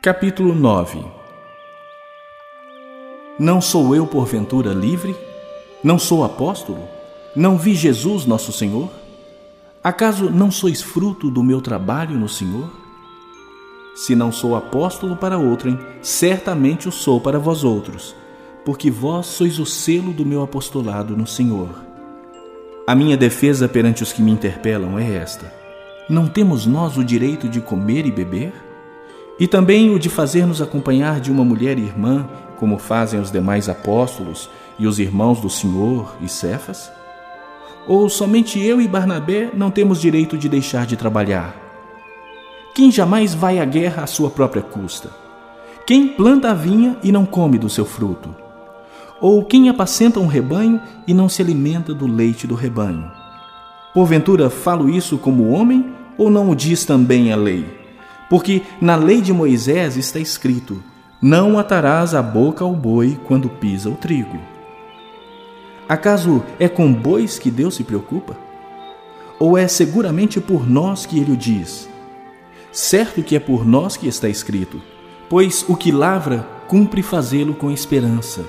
Capítulo 9 Não sou eu porventura livre? Não sou apóstolo? Não vi Jesus nosso Senhor? Acaso não sois fruto do meu trabalho no Senhor? Se não sou apóstolo para outrem, certamente o sou para vós outros, porque vós sois o selo do meu apostolado no Senhor. A minha defesa perante os que me interpelam é esta: Não temos nós o direito de comer e beber? E também o de fazer-nos acompanhar de uma mulher irmã, como fazem os demais apóstolos e os irmãos do Senhor e Cefas? Ou somente eu e Barnabé não temos direito de deixar de trabalhar? Quem jamais vai à guerra à sua própria custa? Quem planta a vinha e não come do seu fruto? Ou quem apacenta um rebanho e não se alimenta do leite do rebanho? Porventura falo isso como homem ou não o diz também a lei? Porque na lei de Moisés está escrito: Não atarás a boca ao boi quando pisa o trigo. Acaso é com bois que Deus se preocupa? Ou é seguramente por nós que ele o diz? Certo que é por nós que está escrito, pois o que lavra cumpre fazê-lo com esperança.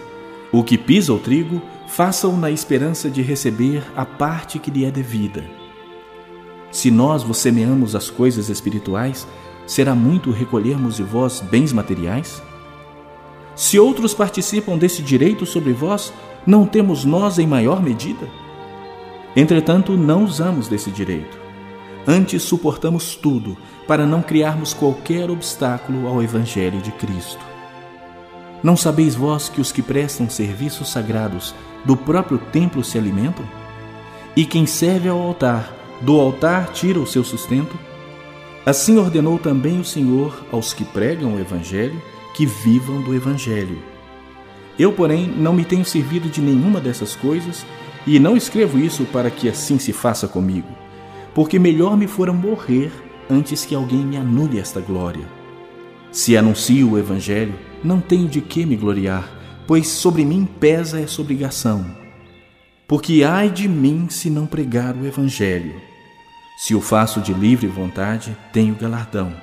O que pisa o trigo, faça-o na esperança de receber a parte que lhe é devida. Se nós vos semeamos as coisas espirituais, será muito recolhermos de vós bens materiais? Se outros participam desse direito sobre vós, não temos nós em maior medida? Entretanto, não usamos desse direito. Antes suportamos tudo para não criarmos qualquer obstáculo ao Evangelho de Cristo. Não sabeis vós que os que prestam serviços sagrados do próprio templo se alimentam? E quem serve ao altar, do altar tira o seu sustento? Assim ordenou também o Senhor aos que pregam o Evangelho que vivam do Evangelho. Eu, porém, não me tenho servido de nenhuma dessas coisas e não escrevo isso para que assim se faça comigo, porque melhor me fora morrer antes que alguém me anule esta glória. Se anuncio o Evangelho, não tenho de que me gloriar, pois sobre mim pesa essa obrigação. Porque ai de mim se não pregar o Evangelho. Se o faço de livre vontade, tenho galardão.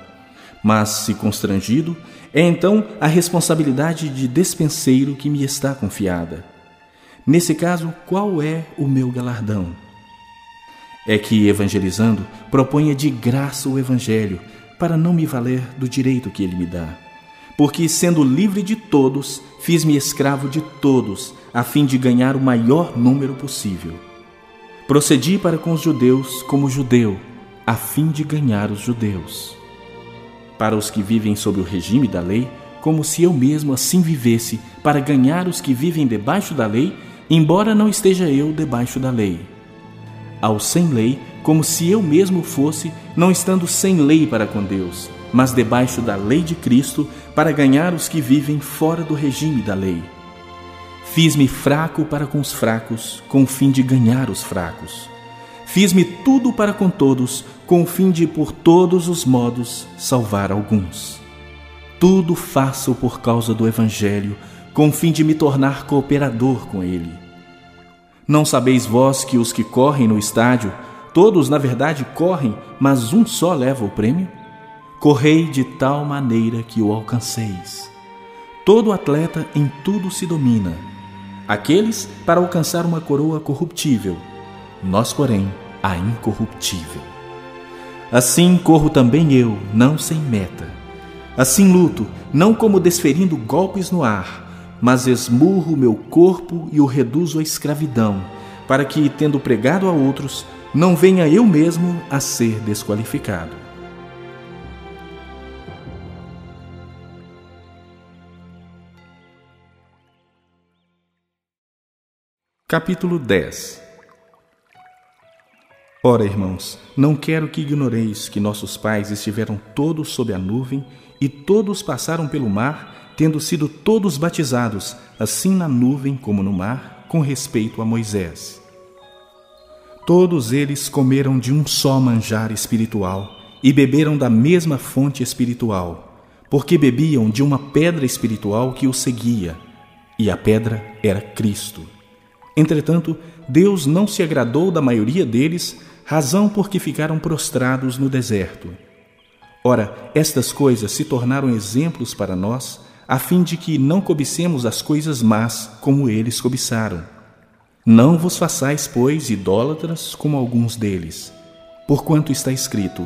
Mas, se constrangido, é então a responsabilidade de despenseiro que me está confiada. Nesse caso, qual é o meu galardão? É que, evangelizando, proponha de graça o Evangelho, para não me valer do direito que ele me dá. Porque, sendo livre de todos, fiz-me escravo de todos, a fim de ganhar o maior número possível. Procedi para com os judeus como judeu, a fim de ganhar os judeus. Para os que vivem sob o regime da lei, como se eu mesmo assim vivesse, para ganhar os que vivem debaixo da lei, embora não esteja eu debaixo da lei. Ao sem lei, como se eu mesmo fosse, não estando sem lei para com Deus, mas debaixo da lei de Cristo, para ganhar os que vivem fora do regime da lei Fiz-me fraco para com os fracos, com o fim de ganhar os fracos. Fiz-me tudo para com todos, com o fim de, por todos os modos, salvar alguns. Tudo faço por causa do Evangelho, com o fim de me tornar cooperador com ele. Não sabeis vós que os que correm no estádio, todos na verdade correm, mas um só leva o prêmio? Correi de tal maneira que o alcanceis. Todo atleta em tudo se domina aqueles para alcançar uma coroa corruptível, nós, porém, a incorruptível. Assim corro também eu, não sem meta. Assim luto, não como desferindo golpes no ar, mas esmurro meu corpo e o reduzo à escravidão, para que, tendo pregado a outros, não venha eu mesmo a ser desqualificado. Capítulo 10 Ora, irmãos, não quero que ignoreis que nossos pais estiveram todos sob a nuvem e todos passaram pelo mar, tendo sido todos batizados, assim na nuvem como no mar, com respeito a Moisés. Todos eles comeram de um só manjar espiritual e beberam da mesma fonte espiritual, porque bebiam de uma pedra espiritual que os seguia, e a pedra era Cristo. Entretanto, Deus não se agradou da maioria deles, razão porque ficaram prostrados no deserto. Ora, estas coisas se tornaram exemplos para nós, a fim de que não cobicemos as coisas más como eles cobiçaram. Não vos façais, pois, idólatras como alguns deles. Porquanto está escrito: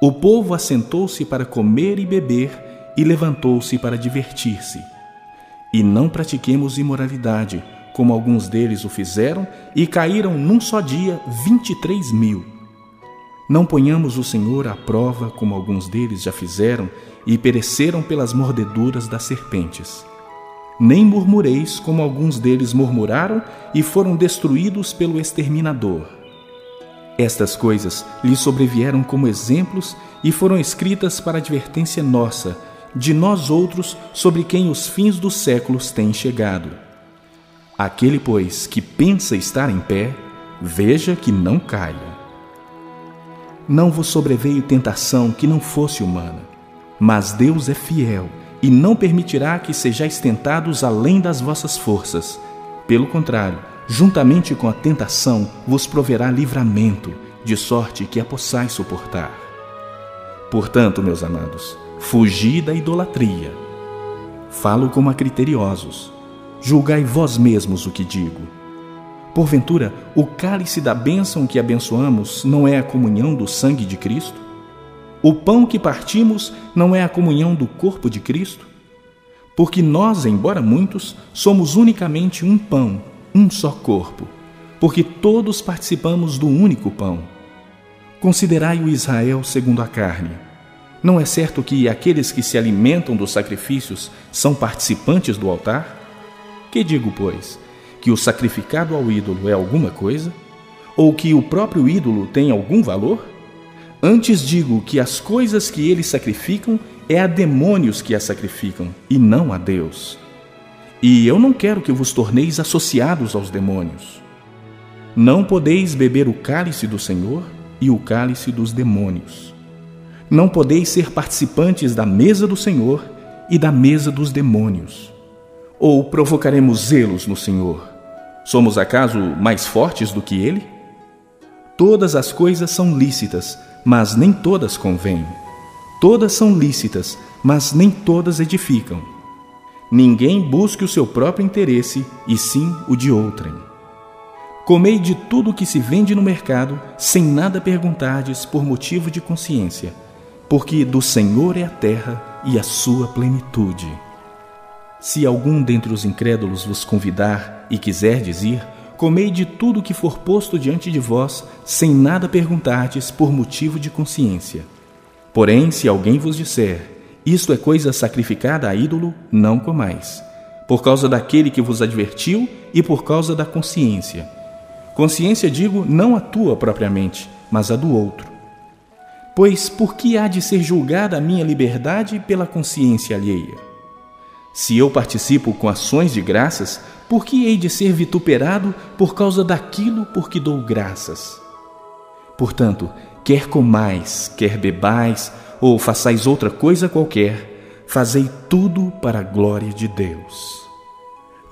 O povo assentou-se para comer e beber e levantou-se para divertir-se. E não pratiquemos imoralidade, como alguns deles o fizeram, e caíram num só dia vinte e três mil. Não ponhamos o Senhor à prova, como alguns deles já fizeram, e pereceram pelas mordeduras das serpentes. Nem murmureis, como alguns deles murmuraram e foram destruídos pelo exterminador. Estas coisas lhe sobrevieram como exemplos e foram escritas para advertência nossa, de nós outros, sobre quem os fins dos séculos têm chegado. Aquele, pois, que pensa estar em pé, veja que não caia. Não vos sobreveio tentação que não fosse humana, mas Deus é fiel e não permitirá que sejais tentados além das vossas forças. Pelo contrário, juntamente com a tentação, vos proverá livramento, de sorte que a possais suportar. Portanto, meus amados, fugi da idolatria. Falo como a criteriosos julgai vós mesmos o que digo. Porventura, o cálice da bênção que abençoamos não é a comunhão do sangue de Cristo? O pão que partimos não é a comunhão do corpo de Cristo? Porque nós, embora muitos, somos unicamente um pão, um só corpo, porque todos participamos do único pão. Considerai o Israel segundo a carne. Não é certo que aqueles que se alimentam dos sacrifícios são participantes do altar? Que digo, pois? Que o sacrificado ao ídolo é alguma coisa? Ou que o próprio ídolo tem algum valor? Antes digo que as coisas que eles sacrificam é a demônios que as sacrificam, e não a Deus. E eu não quero que vos torneis associados aos demônios. Não podeis beber o cálice do Senhor e o cálice dos demônios. Não podeis ser participantes da mesa do Senhor e da mesa dos demônios. Ou provocaremos zelos no Senhor? Somos acaso mais fortes do que Ele? Todas as coisas são lícitas, mas nem todas convêm. Todas são lícitas, mas nem todas edificam. Ninguém busque o seu próprio interesse, e sim o de outrem. Comei de tudo que se vende no mercado, sem nada perguntardes por motivo de consciência, porque do Senhor é a terra e a sua plenitude. Se algum dentre os incrédulos vos convidar e quiserdes ir, comei de tudo que for posto diante de vós, sem nada perguntardes por motivo de consciência. Porém, se alguém vos disser, isto é coisa sacrificada a ídolo, não comais, por causa daquele que vos advertiu e por causa da consciência. Consciência, digo, não a tua propriamente, mas a do outro. Pois por que há de ser julgada a minha liberdade pela consciência alheia? Se eu participo com ações de graças, por que hei de ser vituperado por causa daquilo por que dou graças? Portanto, quer comais, quer bebais, ou façais outra coisa qualquer, fazei tudo para a glória de Deus.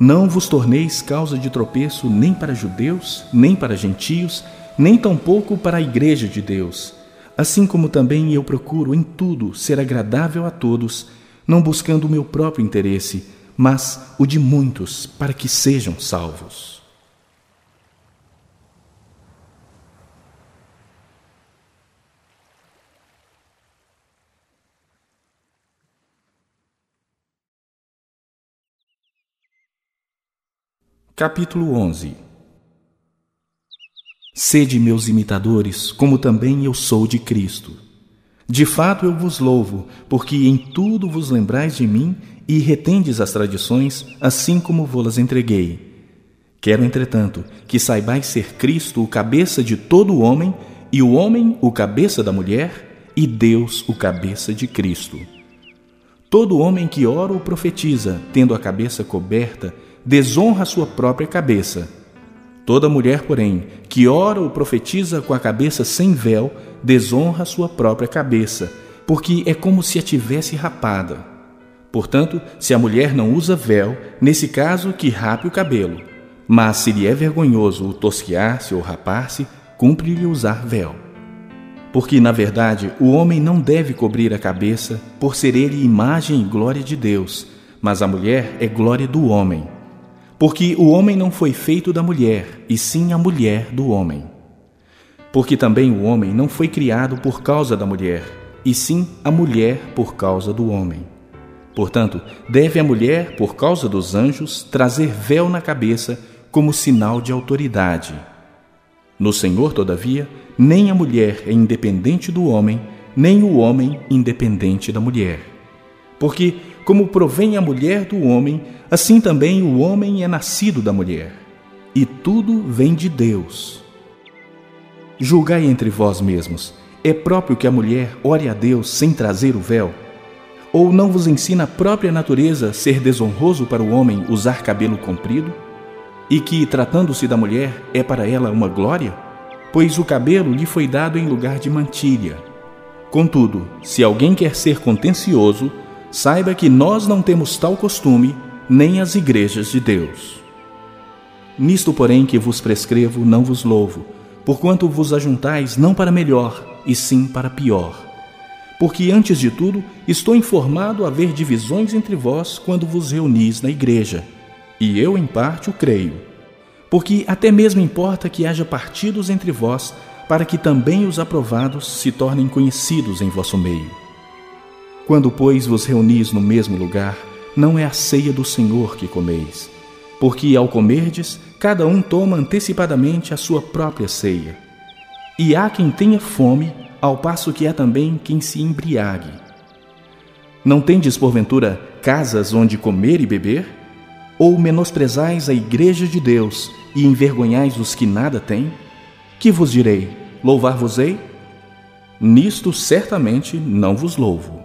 Não vos torneis causa de tropeço nem para judeus, nem para gentios, nem tampouco para a igreja de Deus, assim como também eu procuro em tudo ser agradável a todos, não buscando o meu próprio interesse, mas o de muitos, para que sejam salvos. Capítulo 11 Sede meus imitadores, como também eu sou de Cristo. De fato eu vos louvo, porque em tudo vos lembrais de mim e retendes as tradições, assim como vou-las entreguei. Quero, entretanto, que saibais ser Cristo o cabeça de todo o homem, e o homem o cabeça da mulher, e Deus o cabeça de Cristo. Todo homem que ora ou profetiza, tendo a cabeça coberta, desonra a sua própria cabeça. Toda mulher, porém, que ora ou profetiza com a cabeça sem véu, desonra sua própria cabeça, porque é como se a tivesse rapada. Portanto, se a mulher não usa véu, nesse caso que rape o cabelo. Mas se lhe é vergonhoso o tosquiar-se ou rapar-se, cumpre-lhe usar véu. Porque, na verdade, o homem não deve cobrir a cabeça, por ser ele imagem e glória de Deus, mas a mulher é glória do homem. Porque o homem não foi feito da mulher, e sim a mulher do homem. Porque também o homem não foi criado por causa da mulher, e sim a mulher por causa do homem. Portanto, deve a mulher, por causa dos anjos, trazer véu na cabeça como sinal de autoridade. No Senhor, todavia, nem a mulher é independente do homem, nem o homem independente da mulher. Porque, como provém a mulher do homem, assim também o homem é nascido da mulher. E tudo vem de Deus. Julgai entre vós mesmos: é próprio que a mulher ore a Deus sem trazer o véu? Ou não vos ensina a própria natureza ser desonroso para o homem usar cabelo comprido? E que, tratando-se da mulher, é para ela uma glória? Pois o cabelo lhe foi dado em lugar de mantilha. Contudo, se alguém quer ser contencioso, saiba que nós não temos tal costume, nem as igrejas de Deus. Nisto, porém, que vos prescrevo, não vos louvo, porquanto vos ajuntais não para melhor, e sim para pior. Porque, antes de tudo, estou informado haver divisões entre vós quando vos reunis na igreja. E eu, em parte, o creio. Porque até mesmo importa que haja partidos entre vós, para que também os aprovados se tornem conhecidos em vosso meio. Quando, pois, vos reunis no mesmo lugar, não é a ceia do Senhor que comeis, porque ao comerdes, cada um toma antecipadamente a sua própria ceia. E há quem tenha fome, ao passo que há também quem se embriague. Não tendes, porventura, casas onde comer e beber? Ou menosprezais a igreja de Deus e envergonhais os que nada têm? Que vos direi? Louvar-vos-ei? Nisto certamente não vos louvo.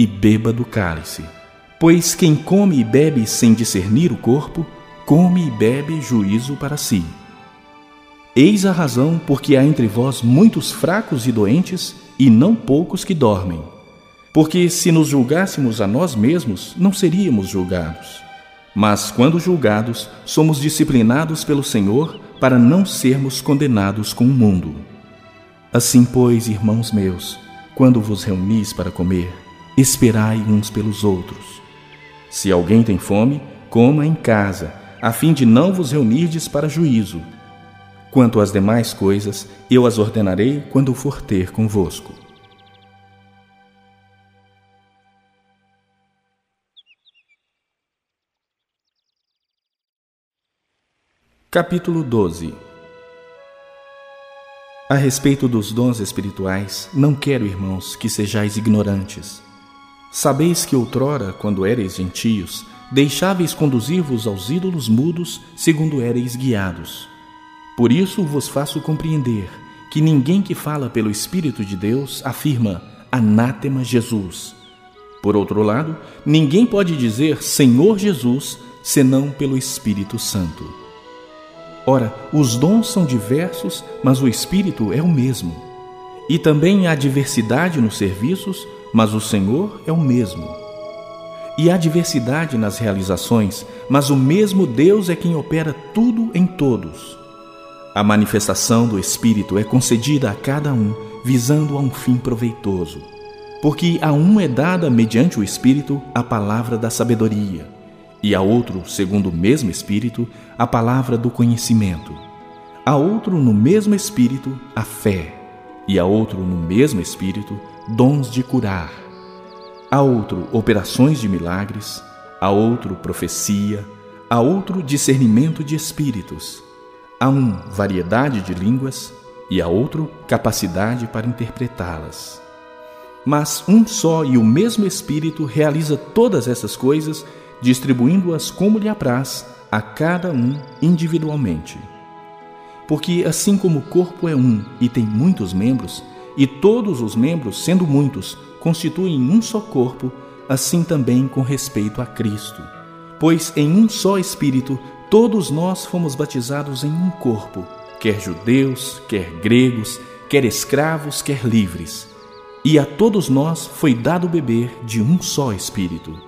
e beba do cálice. Pois quem come e bebe sem discernir o corpo, come e bebe juízo para si. Eis a razão porque há entre vós muitos fracos e doentes, e não poucos que dormem. Porque se nos julgássemos a nós mesmos, não seríamos julgados. Mas quando julgados, somos disciplinados pelo Senhor para não sermos condenados com o mundo. Assim, pois, irmãos meus, quando vos reunis para comer, esperai uns pelos outros. Se alguém tem fome, coma em casa a fim de não vos reunirdes para juízo. Quanto às demais coisas, eu as ordenarei quando for ter convosco. Capítulo 12 A respeito dos dons espirituais, não quero, irmãos, que sejais ignorantes. Sabeis que outrora, quando ereis gentios, deixáveis conduzir-vos aos ídolos mudos, segundo éreis guiados. Por isso vos faço compreender que ninguém que fala pelo Espírito de Deus afirma anátema Jesus. Por outro lado, ninguém pode dizer Senhor Jesus senão pelo Espírito Santo. Ora, os dons são diversos, mas o Espírito é o mesmo. E também há diversidade nos serviços, mas o Senhor é o mesmo. E há diversidade nas realizações, mas o mesmo Deus é quem opera tudo em todos. A manifestação do Espírito é concedida a cada um, visando a um fim proveitoso. Porque a um é dada, mediante o Espírito, a palavra da sabedoria, e a outro, segundo o mesmo Espírito, a palavra do conhecimento. A outro, no mesmo Espírito, a fé, e a outro, no mesmo Espírito, dons de curar, a outro operações de milagres, a outro profecia, a outro discernimento de espíritos, a um variedade de línguas e a outro capacidade para interpretá-las. Mas um só e o mesmo Espírito realiza todas essas coisas, distribuindo-as como lhe apraz a cada um individualmente. Porque assim como o corpo é um e tem muitos membros, e todos os membros, sendo muitos, constituem um só corpo, assim também com respeito a Cristo. Pois em um só Espírito todos nós fomos batizados em um corpo, quer judeus, quer gregos, quer escravos, quer livres. E a todos nós foi dado beber de um só Espírito.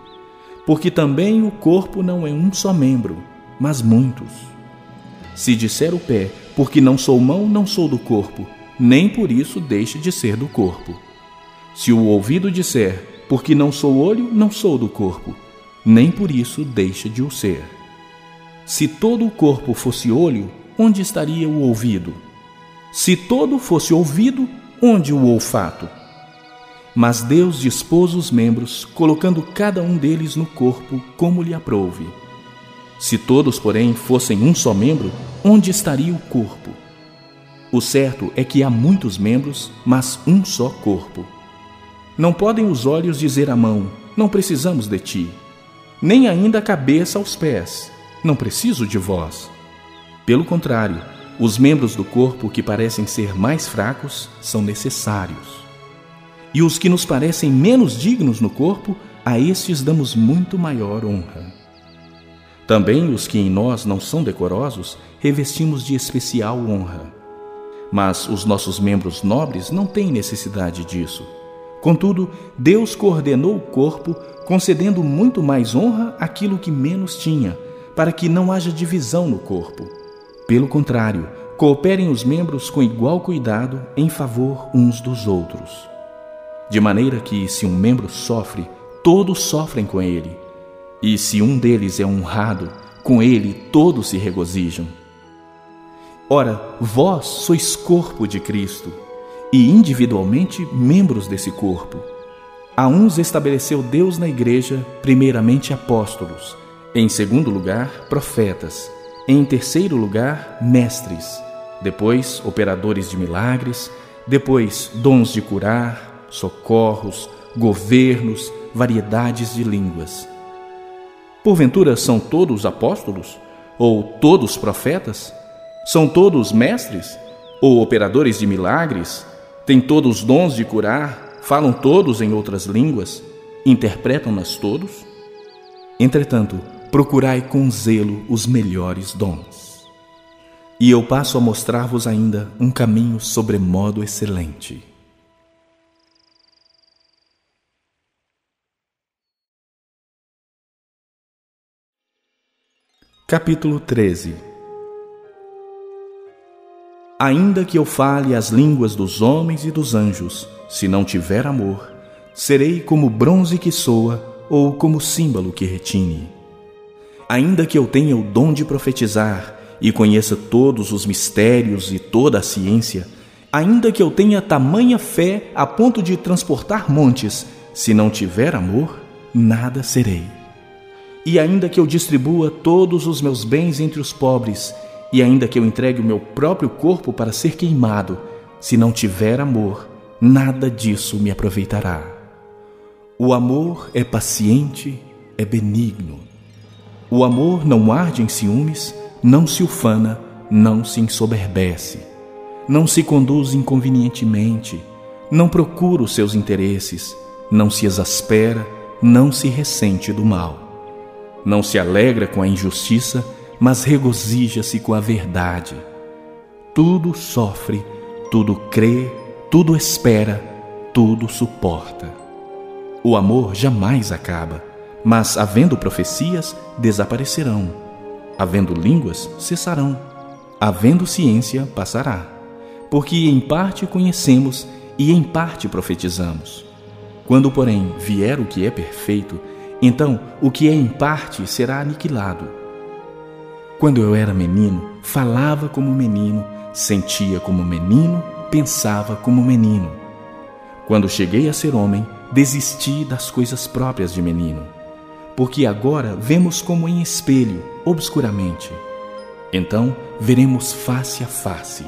Porque também o corpo não é um só membro, mas muitos. Se disser o pé, porque não sou mão, não sou do corpo, nem por isso deixe de ser do corpo. Se o ouvido disser, porque não sou olho, não sou do corpo, nem por isso deixa de o ser. Se todo o corpo fosse olho, onde estaria o ouvido? Se todo fosse ouvido, onde o olfato? Mas Deus dispôs os membros, colocando cada um deles no corpo como lhe aprouve. Se todos, porém, fossem um só membro, onde estaria o corpo? O certo é que há muitos membros, mas um só corpo. Não podem os olhos dizer à mão: Não precisamos de ti, nem ainda a cabeça aos pés: Não preciso de vós. Pelo contrário, os membros do corpo que parecem ser mais fracos são necessários. E os que nos parecem menos dignos no corpo, a estes damos muito maior honra. Também os que em nós não são decorosos, revestimos de especial honra. Mas os nossos membros nobres não têm necessidade disso Contudo, Deus coordenou o corpo, concedendo muito mais honra àquilo que menos tinha, para que não haja divisão no corpo. Pelo contrário, cooperem os membros com igual cuidado em favor uns dos outros. De maneira que, se um membro sofre, todos sofrem com ele. E se um deles é honrado, com ele todos se regozijam. Ora, vós sois corpo de Cristo e individualmente membros desse corpo. A uns estabeleceu Deus na igreja, primeiramente apóstolos, em segundo lugar, profetas, em terceiro lugar, mestres, depois operadores de milagres, depois dons de curar, socorros, governos, variedades de línguas. Porventura são todos apóstolos? Ou todos profetas? São todos mestres? Ou operadores de milagres? Têm todos os dons de curar, falam todos em outras línguas, interpretam-nas todos? Entretanto, procurai com zelo os melhores dons. E eu passo a mostrar-vos ainda um caminho sobremodo excelente. Capítulo 13 Ainda que eu fale as línguas dos homens e dos anjos, se não tiver amor, serei como bronze que soa ou como símbolo que retine. Ainda que eu tenha o dom de profetizar e conheça todos os mistérios e toda a ciência, ainda que eu tenha tamanha fé a ponto de transportar montes, se não tiver amor, nada serei. E ainda que eu distribua todos os meus bens entre os pobres e ainda que eu entregue o meu próprio corpo para ser queimado, se não tiver amor, nada disso me aproveitará. O amor é paciente, é benigno. O amor não arde em ciúmes, não se ufana, não se ensoberbece, não se conduz inconvenientemente, não procura os seus interesses, não se exaspera, não se ressente do mal, não se alegra com a injustiça, mas regozija-se com a verdade. Tudo sofre, tudo crê, tudo espera, tudo suporta. O amor jamais acaba, mas havendo profecias, desaparecerão. Havendo línguas, cessarão. Havendo ciência, passará. Porque em parte conhecemos e em parte profetizamos. Quando, porém, vier o que é perfeito, então o que é em parte será aniquilado. Quando eu era menino, falava como menino, sentia como menino, pensava como menino. Quando cheguei a ser homem, desisti das coisas próprias de menino, porque agora vemos como em espelho, obscuramente. Então veremos face a face.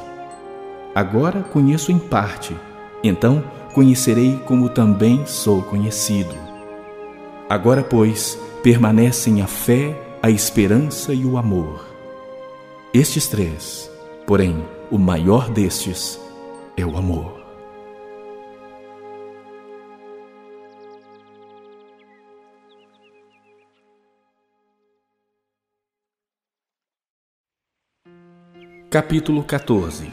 Agora conheço em parte, então conhecerei como também sou conhecido. Agora, pois, permanecem a fé, a esperança e o amor. Estes três, porém, o maior destes é o amor. Capítulo 14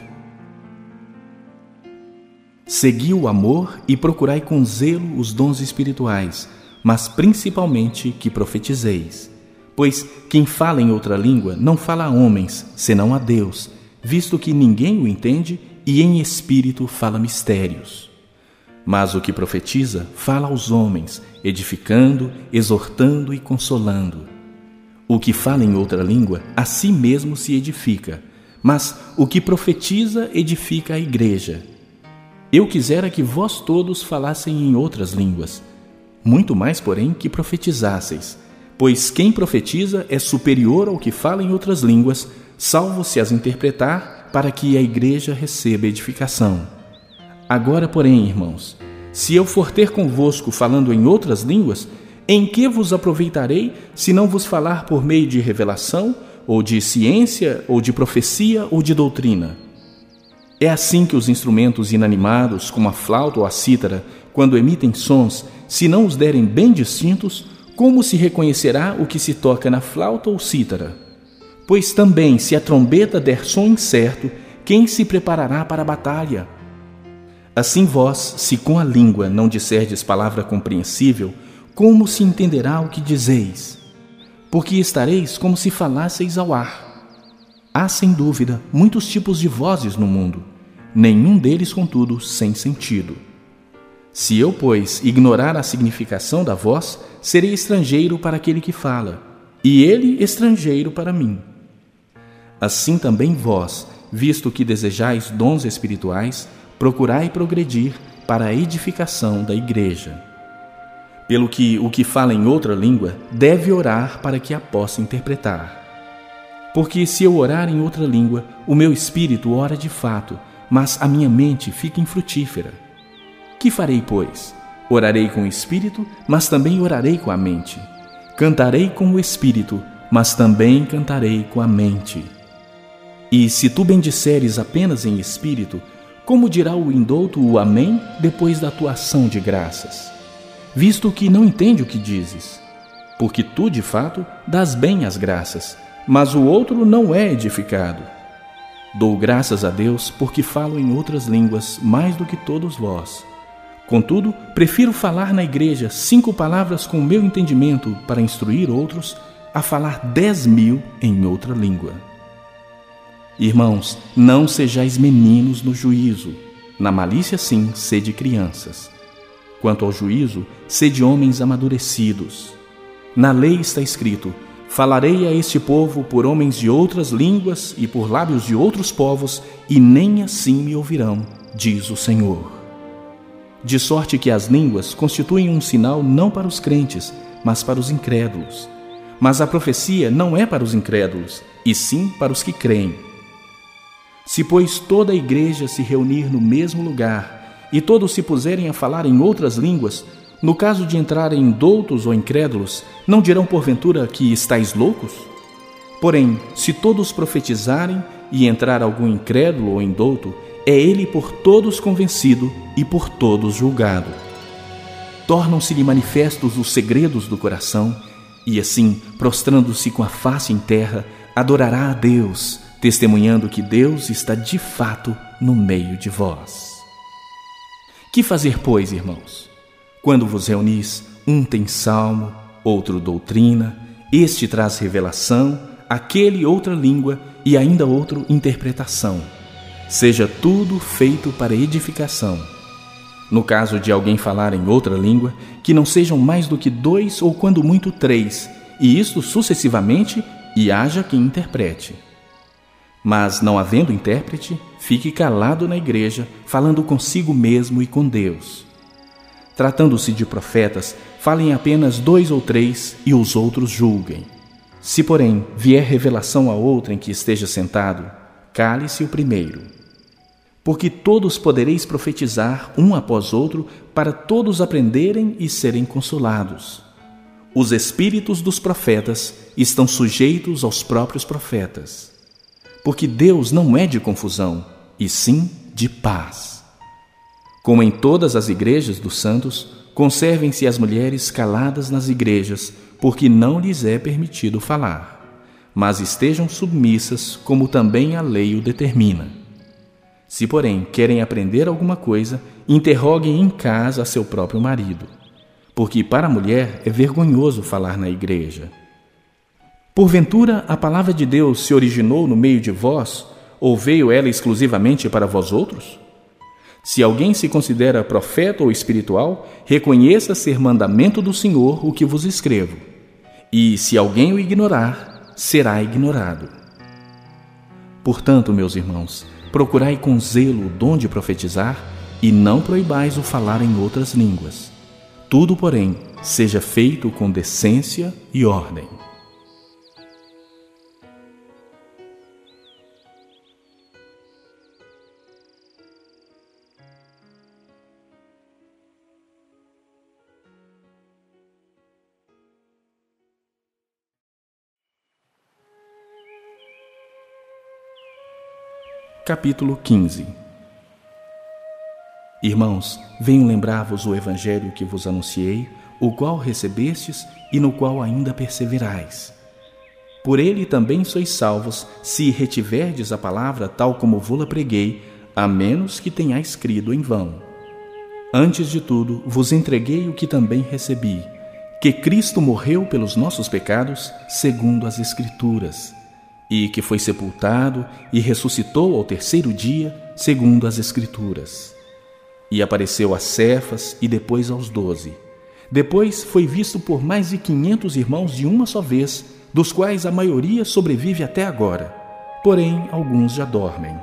Segui o amor e procurai com zelo os dons espirituais, mas principalmente que profetizeis. Pois quem fala em outra língua não fala a homens, senão a Deus, visto que ninguém o entende e em espírito fala mistérios. Mas o que profetiza fala aos homens, edificando, exortando e consolando. O que fala em outra língua a si mesmo se edifica mas o que profetiza edifica a igreja. Eu quisera que vós todos falassem em outras línguas, muito mais, porém, que profetizasseis, pois quem profetiza é superior ao que fala em outras línguas, salvo se as interpretar, para que a igreja receba edificação. Agora, porém, irmãos, se eu for ter convosco falando em outras línguas, em que vos aproveitarei se não vos falar por meio de revelação? ou de ciência, ou de profecia, ou de doutrina. É assim que os instrumentos inanimados, como a flauta ou a cítara, quando emitem sons, se não os derem bem distintos, como se reconhecerá o que se toca na flauta ou cítara? Pois também, se a trombeta der som incerto, quem se preparará para a batalha? Assim vós, se com a língua não disserdes palavra compreensível, como se entenderá o que dizeis? porque estareis como se falasseis ao ar. Há, sem dúvida, muitos tipos de vozes no mundo, nenhum deles, contudo, sem sentido. Se eu, pois, ignorar a significação da voz, serei estrangeiro para aquele que fala, e ele estrangeiro para mim. Assim também vós, visto que desejais dons espirituais, procurai progredir para a edificação da igreja pelo que o que fala em outra língua deve orar para que a possa interpretar. Porque se eu orar em outra língua, o meu espírito ora de fato, mas a minha mente fica infrutífera. Que farei, pois? Orarei com o espírito, mas também orarei com a mente. Cantarei com o espírito, mas também cantarei com a mente. E se tu bendisseres apenas em espírito, como dirá o indouto o Amém depois da tua ação de graças? visto que não entende o que dizes. Porque tu, de fato, dás bem as graças, mas o outro não é edificado. Dou graças a Deus porque falo em outras línguas mais do que todos vós. Contudo, prefiro falar na igreja cinco palavras com o meu entendimento para instruir outros, a falar dez mil em outra língua. Irmãos, não sejais meninos no juízo, na malícia sim, sede crianças. Quanto ao juízo, sede homens amadurecidos. Na lei está escrito: Falarei a este povo por homens de outras línguas e por lábios de outros povos, e nem assim me ouvirão, diz o Senhor. De sorte que as línguas constituem um sinal não para os crentes, mas para os incrédulos. Mas a profecia não é para os incrédulos, e sim para os que creem. Se, pois, toda a igreja se reunir no mesmo lugar, e todos se puserem a falar em outras línguas, no caso de entrarem doutos ou incrédulos, não dirão porventura que estáis loucos? Porém, se todos profetizarem e entrar algum incrédulo ou indouto, é ele por todos convencido e por todos julgado. Tornam-se-lhe manifestos os segredos do coração, e assim, prostrando-se com a face em terra, adorará a Deus, testemunhando que Deus está de fato no meio de vós. Que fazer, pois, irmãos? Quando vos reunis, um tem salmo, outro doutrina, este traz revelação, aquele outra língua e ainda outro interpretação. Seja tudo feito para edificação. No caso de alguém falar em outra língua, que não sejam mais do que dois ou quando muito três, e isto sucessivamente, e haja quem interprete. Mas, não havendo intérprete, fique calado na igreja, falando consigo mesmo e com Deus. Tratando-se de profetas, falem apenas dois ou três e os outros julguem. Se, porém, vier revelação a outrem que esteja sentado, cale-se o primeiro. Porque todos podereis profetizar um após outro, para todos aprenderem e serem consolados. Os espíritos dos profetas estão sujeitos aos próprios profetas. Porque Deus não é de confusão, e sim de paz. Como em todas as igrejas dos santos, conservem-se as mulheres caladas nas igrejas, porque não lhes é permitido falar, mas estejam submissas, como também a lei o determina. Se, porém, querem aprender alguma coisa, interroguem em casa a seu próprio marido porque para a mulher é vergonhoso falar na igreja. Porventura, a palavra de Deus se originou no meio de vós, ou veio ela exclusivamente para vós outros? Se alguém se considera profeta ou espiritual, reconheça ser mandamento do Senhor o que vos escrevo. E se alguém o ignorar, será ignorado. Portanto, meus irmãos, procurai com zelo o dom de profetizar e não proibais o falar em outras línguas tudo, porém, seja feito com decência e ordem. Capítulo 15 Irmãos, venho lembrar-vos o evangelho que vos anunciei, o qual recebestes e no qual ainda perseverais. Por ele também sois salvos, se retiverdes a palavra tal como vou-la preguei, a menos que tenhais crido em vão. Antes de tudo, vos entreguei o que também recebi, que Cristo morreu pelos nossos pecados, segundo as Escrituras, e que foi sepultado e ressuscitou ao terceiro dia, segundo as Escrituras e apareceu a Cefas e depois aos doze. Depois foi visto por mais de quinhentos irmãos de uma só vez, dos quais a maioria sobrevive até agora, porém alguns já dormem.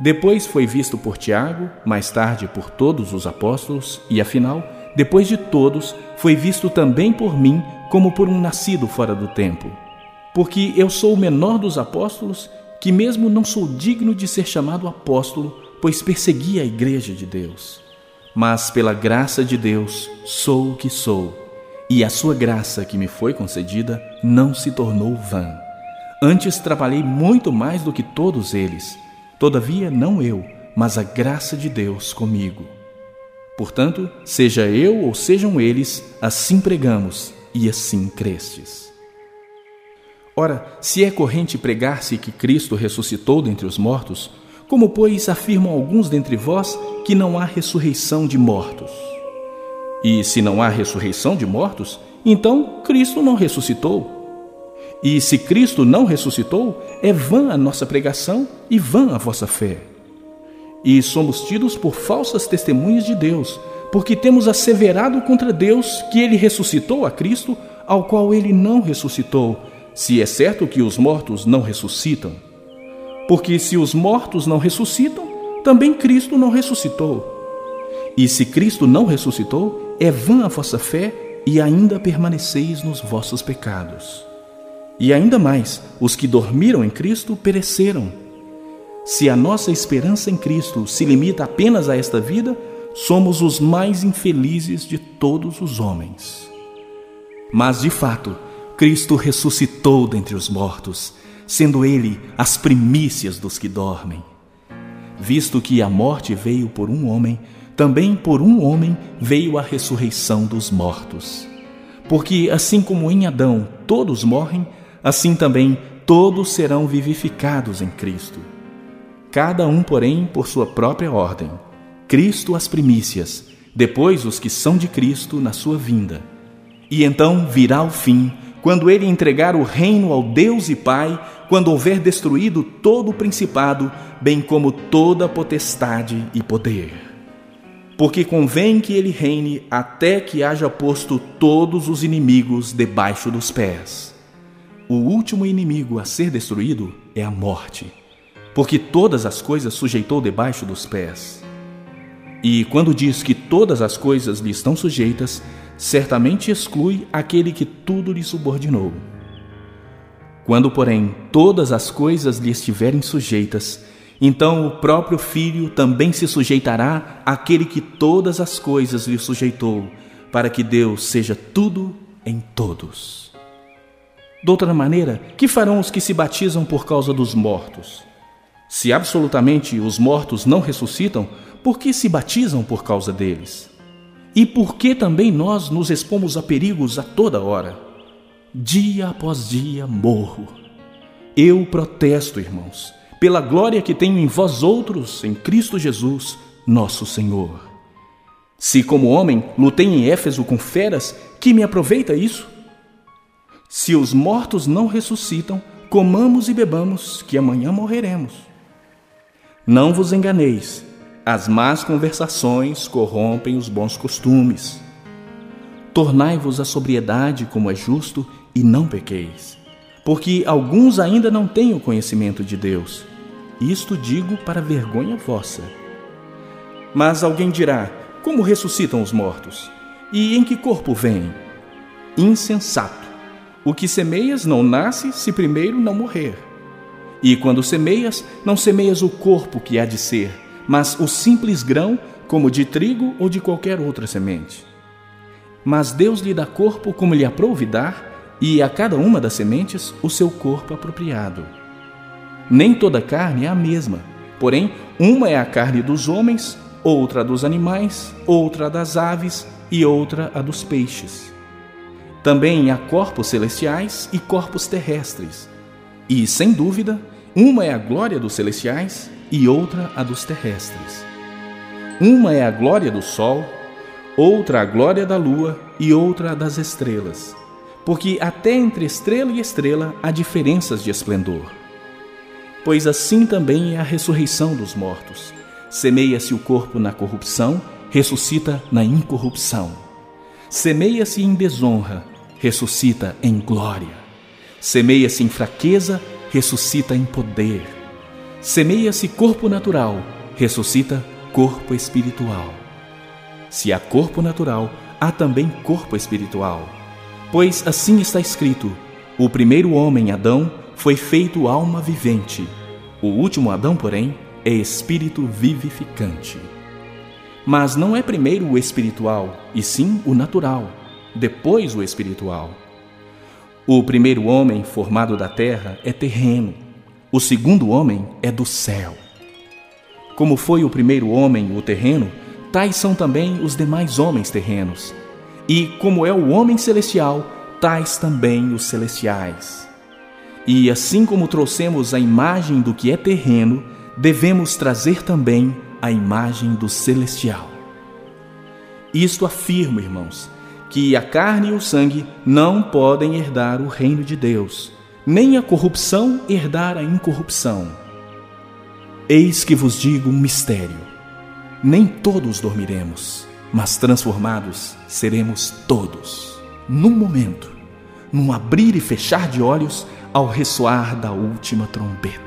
Depois foi visto por Tiago, mais tarde por todos os apóstolos, e afinal, depois de todos, foi visto também por mim, como por um nascido fora do tempo. Porque eu sou o menor dos apóstolos, que mesmo não sou digno de ser chamado apóstolo, pois persegui a igreja de Deus. Mas pela graça de Deus sou o que sou, e a sua graça que me foi concedida não se tornou vã. Antes trabalhei muito mais do que todos eles, todavia não eu, mas a graça de Deus comigo. Portanto, seja eu ou sejam eles, assim pregamos e assim crestes. Ora, se é corrente pregar-se que Cristo ressuscitou dentre os mortos, como, pois, afirmam alguns dentre vós que não há ressurreição de mortos? E se não há ressurreição de mortos, então Cristo não ressuscitou. E se Cristo não ressuscitou, é vã a nossa pregação e vã a vossa fé. E somos tidos por falsas testemunhas de Deus, porque temos asseverado contra Deus que ele ressuscitou a Cristo, ao qual ele não ressuscitou, se é certo que os mortos não ressuscitam. Porque se os mortos não ressuscitam, também Cristo não ressuscitou. E se Cristo não ressuscitou, é vã a vossa fé e ainda permaneceis nos vossos pecados. E ainda mais, os que dormiram em Cristo pereceram. Se a nossa esperança em Cristo se limita apenas a esta vida, somos os mais infelizes de todos os homens. Mas, de fato, Cristo ressuscitou dentre os mortos sendo ele as primícias dos que dormem. Visto que a morte veio por um homem, também por um homem veio a ressurreição dos mortos. Porque assim como em Adão todos morrem, assim também todos serão vivificados em Cristo. Cada um, porém, por sua própria ordem. Cristo as primícias, depois os que são de Cristo na sua vinda. E então virá o fim, quando ele entregar o reino ao Deus e Pai, quando houver destruído todo o principado, bem como toda potestade e poder. Porque convém que ele reine até que haja posto todos os inimigos debaixo dos pés. O último inimigo a ser destruído é a morte, porque todas as coisas sujeitou debaixo dos pés. E quando diz que todas as coisas lhe estão sujeitas, certamente exclui aquele que tudo lhe subordinou. Quando, porém, todas as coisas lhe estiverem sujeitas, então o próprio Filho também se sujeitará àquele que todas as coisas lhe sujeitou, para que Deus seja tudo em todos. De outra maneira, que farão os que se batizam por causa dos mortos? Se absolutamente os mortos não ressuscitam, por que se batizam por causa deles? E por que também nós nos expomos a perigos a toda hora? Dia após dia morro. Eu protesto, irmãos, pela glória que tenho em vós outros, em Cristo Jesus, nosso Senhor. Se, como homem, lutei em Éfeso com feras, que me aproveita isso? Se os mortos não ressuscitam, comamos e bebamos, que amanhã morreremos. Não vos enganeis, as más conversações corrompem os bons costumes. Tornai-vos a sobriedade como é justo e não pequeis, porque alguns ainda não têm o conhecimento de Deus. Isto digo para vergonha vossa. Mas alguém dirá: Como ressuscitam os mortos? E em que corpo vêm? Insensato! O que semeias não nasce se primeiro não morrer. E quando semeias, não semeias o corpo que há de ser, mas o simples grão, como de trigo ou de qualquer outra semente. Mas Deus lhe dá corpo como lhe aprouve dar, e a cada uma das sementes o seu corpo apropriado. Nem toda carne é a mesma, porém, uma é a carne dos homens, outra dos animais, outra das aves e outra a dos peixes. Também há corpos celestiais e corpos terrestres. E, sem dúvida, uma é a glória dos celestiais e outra a dos terrestres. Uma é a glória do sol, outra a glória da lua e outra a das estrelas, porque até entre estrela e estrela há diferenças de esplendor pois assim também é a ressurreição dos mortos. Semeia-se o corpo na corrupção, ressuscita na incorrupção. Semeia-se em desonra, ressuscita em glória. Semeia-se em fraqueza, ressuscita em poder. Semeia-se corpo natural, ressuscita corpo espiritual. Se há corpo natural, há também corpo espiritual. Pois assim está escrito: o primeiro homem, Adão, foi feito alma vivente. O último Adão, porém, é espírito vivificante. Mas não é primeiro o espiritual, e sim o natural, depois o espiritual. O primeiro homem formado da terra é terreno, o segundo homem é do céu. Como foi o primeiro homem o terreno, tais são também os demais homens terrenos. E como é o homem celestial, tais também os celestiais. E assim como trouxemos a imagem do que é terreno, devemos trazer também a imagem do celestial. Isto afirma, irmãos, que a carne e o sangue não podem herdar o reino de Deus, nem a corrupção herdar a incorrupção. Eis que vos digo um mistério: nem todos dormiremos, mas transformados seremos todos, num momento, num abrir e fechar de olhos ao ressoar da última trombeta.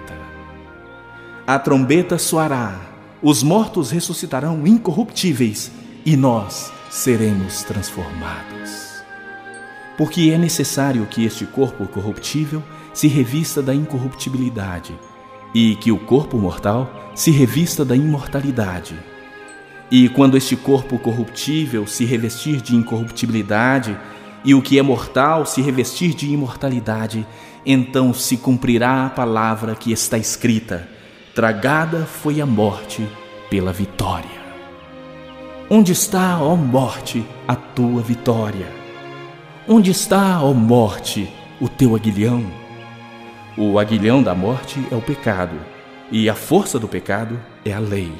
A trombeta soará, os mortos ressuscitarão incorruptíveis e nós seremos transformados. Porque é necessário que este corpo corruptível se revista da incorruptibilidade e que o corpo mortal se revista da imortalidade. E quando este corpo corruptível se revestir de incorruptibilidade, e o que é mortal se revestir de imortalidade, então se cumprirá a palavra que está escrita: Tragada foi a morte pela vitória. Onde está, ó morte, a tua vitória? Onde está, ó morte, o teu aguilhão? O aguilhão da morte é o pecado, e a força do pecado é a lei.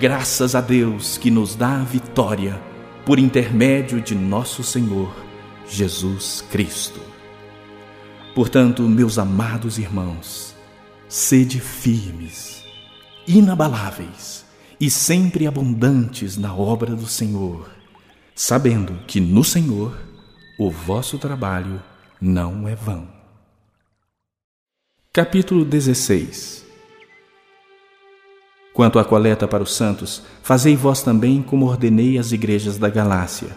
Graças a Deus que nos dá a vitória por intermédio de nosso Senhor Jesus Cristo. Portanto, meus amados irmãos, sede firmes, inabaláveis e sempre abundantes na obra do Senhor, sabendo que no Senhor o vosso trabalho não é vão. Capítulo 16 Quanto à coleta para os santos, fazei vós também como ordenei às igrejas da Galácia.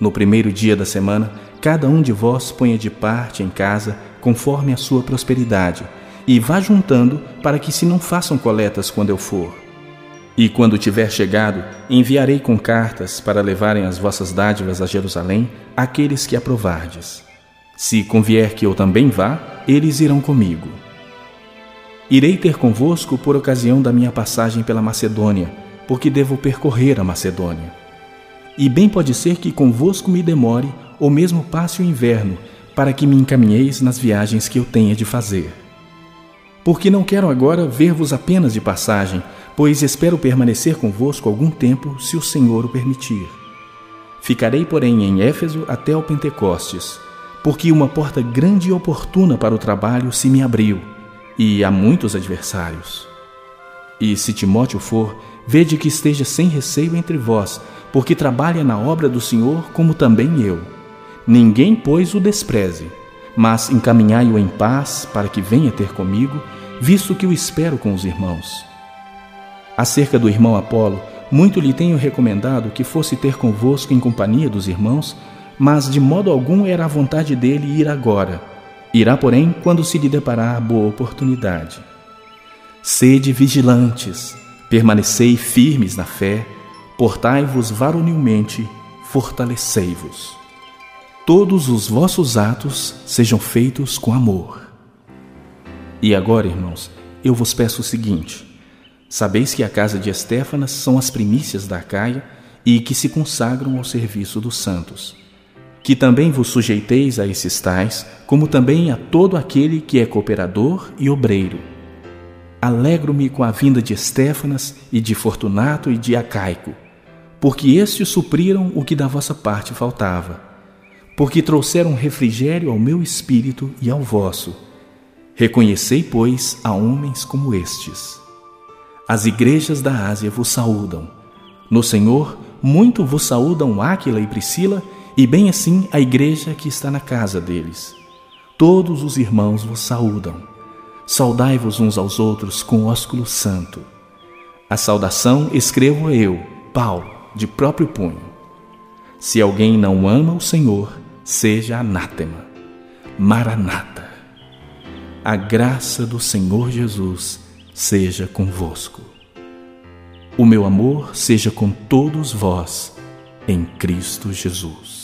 No primeiro dia da semana, cada um de vós ponha de parte em casa, conforme a sua prosperidade, e vá juntando para que se não façam coletas quando eu for. E quando tiver chegado, enviarei com cartas para levarem as vossas dádivas a Jerusalém aqueles que aprovardes. Se convier que eu também vá, eles irão comigo. Irei ter convosco por ocasião da minha passagem pela Macedônia, porque devo percorrer a Macedônia. E bem pode ser que convosco me demore, ou mesmo passe o inverno, para que me encaminheis nas viagens que eu tenha de fazer. Porque não quero agora ver-vos apenas de passagem, pois espero permanecer convosco algum tempo, se o Senhor o permitir. Ficarei, porém, em Éfeso até o Pentecostes, porque uma porta grande e oportuna para o trabalho se me abriu e há muitos adversários. E se Timóteo for, vede que esteja sem receio entre vós, porque trabalha na obra do Senhor como também eu. Ninguém, pois, o despreze, mas encaminhai-o em paz para que venha ter comigo, visto que o espero com os irmãos. Acerca do irmão Apolo, muito lhe tenho recomendado que fosse ter convosco em companhia dos irmãos, mas de modo algum era a vontade dele ir agora Irá, porém, quando se lhe deparar boa oportunidade. Sede vigilantes, permanecei firmes na fé, portai-vos varonilmente, fortalecei-vos. Todos os vossos atos sejam feitos com amor. E agora, irmãos, eu vos peço o seguinte: sabeis que a casa de Estéfanas são as primícias da Caia e que se consagram ao serviço dos santos que também vos sujeiteis a esses tais, como também a todo aquele que é cooperador e obreiro. Alegro-me com a vinda de Estéfanas e de Fortunato e de Acaico, porque estes supriram o que da vossa parte faltava, porque trouxeram refrigério ao meu espírito e ao vosso. Reconhecei, pois, a homens como estes. As igrejas da Ásia vos saúdam. No Senhor, muito vos saúdam Áquila e Priscila e bem assim a igreja que está na casa deles. Todos os irmãos vos saúdam. Saudai-vos uns aos outros com ósculo santo. A saudação escrevo eu, Paulo, de próprio punho. Se alguém não ama o Senhor, seja anátema. Maranata. A graça do Senhor Jesus seja convosco. O meu amor seja com todos vós, em Cristo Jesus.